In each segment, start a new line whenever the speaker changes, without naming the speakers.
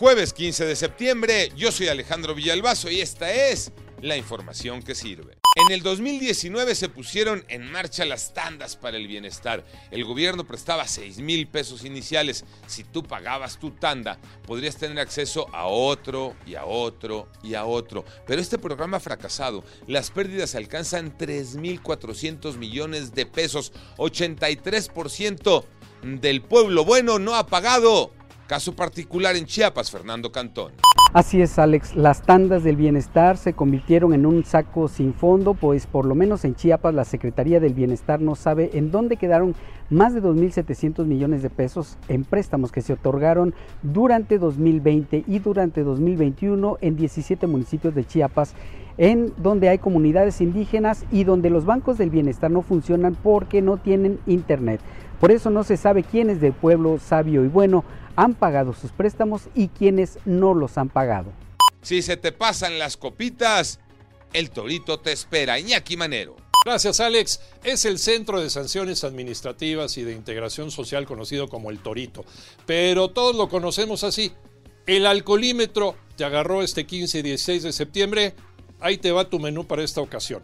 Jueves 15 de septiembre, yo soy Alejandro Villalbazo y esta es la información que sirve. En el 2019 se pusieron en marcha las tandas para el bienestar. El gobierno prestaba 6 mil pesos iniciales. Si tú pagabas tu tanda, podrías tener acceso a otro y a otro y a otro. Pero este programa ha fracasado. Las pérdidas alcanzan 3.400 millones de pesos. 83% del pueblo bueno no ha pagado. Caso particular en Chiapas, Fernando Cantón.
Así es, Alex. Las tandas del bienestar se convirtieron en un saco sin fondo, pues por lo menos en Chiapas la Secretaría del Bienestar no sabe en dónde quedaron más de 2.700 millones de pesos en préstamos que se otorgaron durante 2020 y durante 2021 en 17 municipios de Chiapas, en donde hay comunidades indígenas y donde los bancos del bienestar no funcionan porque no tienen internet. Por eso no se sabe quién es del pueblo sabio y bueno han pagado sus préstamos y quienes no los han pagado.
Si se te pasan las copitas, el torito te espera. Iñaki Manero.
Gracias, Alex. Es el Centro de Sanciones Administrativas y de Integración Social conocido como el Torito. Pero todos lo conocemos así. El alcoholímetro te agarró este 15 y 16 de septiembre. Ahí te va tu menú para esta ocasión.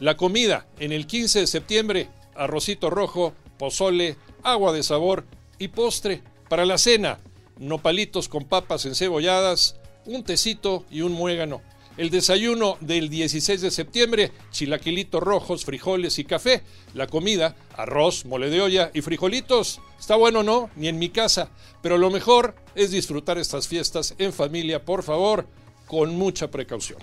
La comida en el 15 de septiembre, arrocito rojo, pozole, agua de sabor y postre. Para la cena, nopalitos con papas encebolladas, un tecito y un muégano. El desayuno del 16 de septiembre, chilaquilitos rojos, frijoles y café. La comida, arroz, mole de olla y frijolitos. Está bueno, ¿no? Ni en mi casa. Pero lo mejor es disfrutar estas fiestas en familia, por favor, con mucha precaución.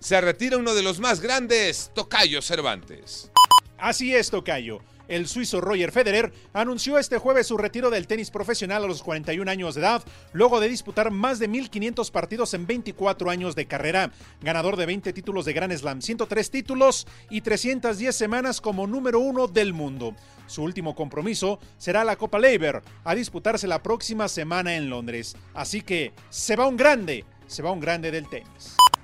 Se retira uno de los más grandes, Tocayo Cervantes.
Así es, Tocayo. El suizo Roger Federer anunció este jueves su retiro del tenis profesional a los 41 años de edad, luego de disputar más de 1.500 partidos en 24 años de carrera. Ganador de 20 títulos de Grand Slam, 103 títulos y 310 semanas como número uno del mundo. Su último compromiso será la Copa Leiber, a disputarse la próxima semana en Londres. Así que se va un grande, se va un grande del tenis.